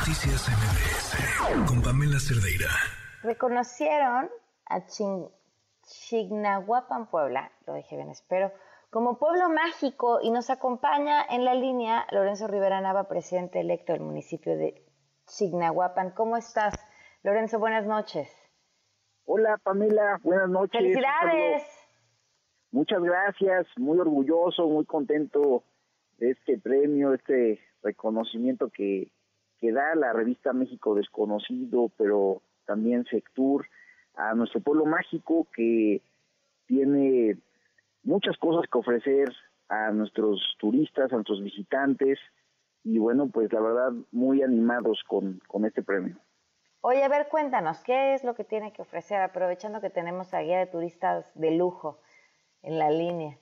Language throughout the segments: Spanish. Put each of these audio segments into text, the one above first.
Noticias MBS con Pamela Cerdeira. Reconocieron a Chignahuapan, Puebla, lo dije bien, espero, como pueblo mágico y nos acompaña en la línea Lorenzo Rivera Nava, presidente electo del municipio de Chignahuapan. ¿Cómo estás? Lorenzo, buenas noches. Hola Pamela, buenas noches. Felicidades. Muchas gracias, muy orgulloso, muy contento de este premio, este reconocimiento que, que da la revista México Desconocido, pero también Sectur, a nuestro pueblo mágico que tiene muchas cosas que ofrecer a nuestros turistas, a nuestros visitantes, y bueno, pues la verdad muy animados con, con este premio. Oye, a ver, cuéntanos, ¿qué es lo que tiene que ofrecer, aprovechando que tenemos a guía de turistas de lujo en la línea?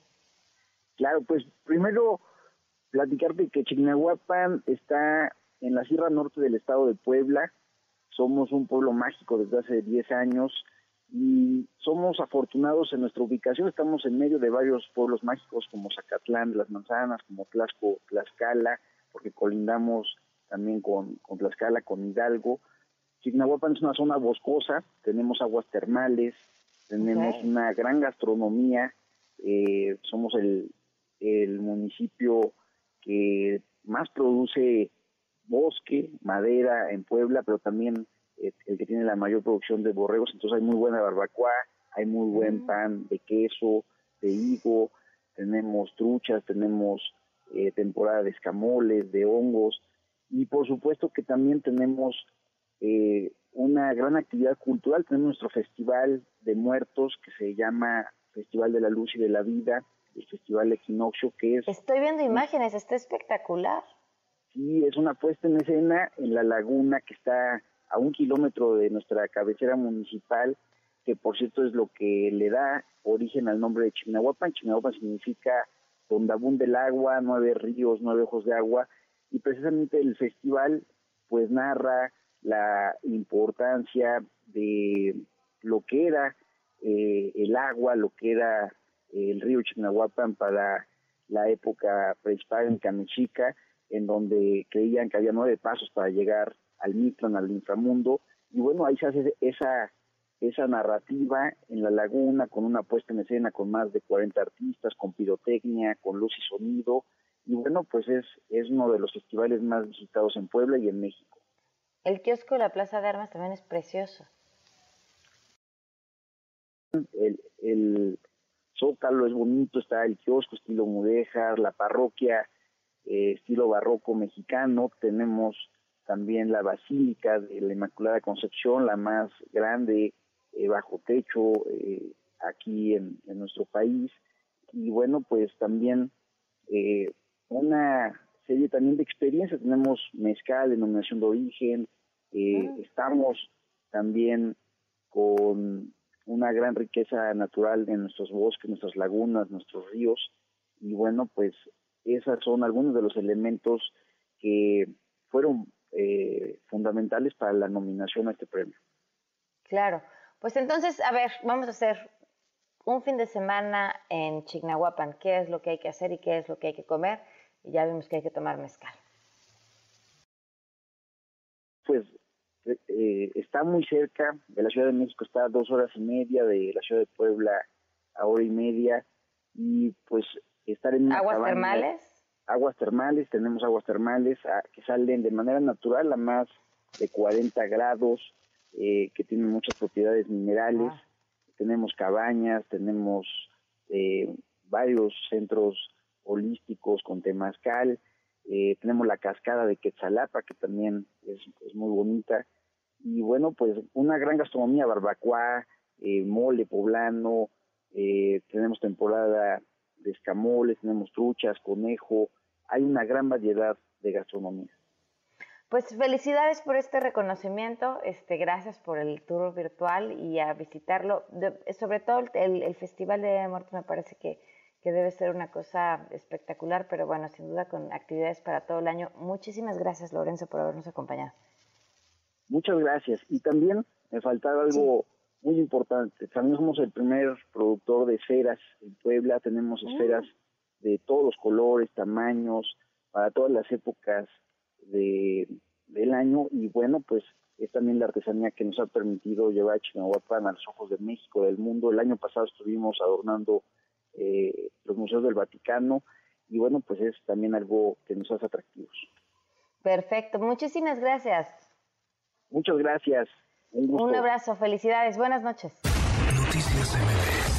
Claro, pues primero platicarte que Chignahuapan está en la Sierra Norte del estado de Puebla. Somos un pueblo mágico desde hace 10 años y somos afortunados en nuestra ubicación. Estamos en medio de varios pueblos mágicos como Zacatlán las Manzanas, como Tlaxco, Tlaxcala, porque colindamos también con, con Tlaxcala, con Hidalgo. Chignahuapan es una zona boscosa, tenemos aguas termales, tenemos una gran gastronomía, eh, somos el, el municipio que más produce bosque, madera en Puebla, pero también eh, el que tiene la mayor producción de borregos, entonces hay muy buena barbacoa, hay muy buen mm. pan de queso, de higo, tenemos truchas, tenemos eh, temporada de escamoles, de hongos, y por supuesto que también tenemos eh, una gran actividad cultural, tenemos nuestro festival de muertos que se llama Festival de la Luz y de la Vida, el Festival Equinoccio, que es... Estoy viendo imágenes, está espectacular. Sí, es una puesta en escena en la laguna que está a un kilómetro de nuestra cabecera municipal, que por cierto es lo que le da origen al nombre de Chignahuapan. Chignahuapan significa donde abunda el agua, nueve ríos, nueve ojos de agua, y precisamente el festival pues narra la importancia de lo que era eh, el agua, lo que era el río Chignahuapan para la época prehispánica mexica, en donde creían que había nueve pasos para llegar al Mictlán, al inframundo, y bueno, ahí se hace esa, esa narrativa en la laguna con una puesta en escena con más de 40 artistas, con pirotecnia, con luz y sonido, y bueno, pues es, es uno de los festivales más visitados en Puebla y en México. El kiosco de la Plaza de Armas también es precioso. El, el Zócalo es bonito, está el kiosco estilo mudéjar, la parroquia eh, estilo barroco mexicano, tenemos también la Basílica de la Inmaculada Concepción, la más grande eh, bajo techo eh, aquí en, nuestro país. Y bueno, pues también eh, una serie también de experiencias. Tenemos mezcal, denominación de origen, ah. estamos también con una gran riqueza natural en nuestros bosques, nuestras lagunas, nuestros ríos. Y bueno, pues son algunos de los elementos que fueron eh, fundamentales para la nominación a este premio. Claro, pues entonces, a ver, vamos a hacer un fin de semana en Chignahuapan. ¿Qué es lo que hay que hacer y qué es lo que hay que comer? Y ya vimos que hay que tomar mezcal. Pues eh, está muy cerca de la Ciudad de México, está a dos horas y media de la Ciudad de Puebla, a hora y media, y pues estar en ¿Aguas termales? Aguas termales, tenemos aguas termales ah, que salen de manera natural a más de 40 grados, eh, que tienen muchas propiedades minerales, ah. tenemos cabañas, tenemos eh, varios centros holísticos con temazcal, eh, tenemos la cascada de Quetzalapa, que también es, muy bonita, y bueno, pues una gran gastronomía, barbacoa, mole poblano, tenemos temporada de escamoles, tenemos truchas, conejo, hay una gran variedad de gastronomía. Pues felicidades por este reconocimiento, este, gracias por el tour virtual y a visitarlo. sobre todo el, Festival de Muertos me parece que, que debe ser una cosa espectacular, pero bueno, sin duda con actividades para todo el año. Muchísimas gracias, Lorenzo, por habernos acompañado. Muchas gracias. Y también me faltaba algo muy importante. También somos el primer productor de esferas en Puebla. Tenemos mm. De todos los colores, tamaños, para todas las épocas de, del el año y bueno, pues es también la artesanía que nos ha permitido llevar a Chignahuapan a los ojos de México, del mundo. El año pasado estuvimos adornando eh, los museos del Vaticano y bueno, pues es también algo que nos hace atractivos. Perfecto, muchísimas gracias. Muchas gracias. Un, Un abrazo, felicidades, buenas noches. Noticias MBS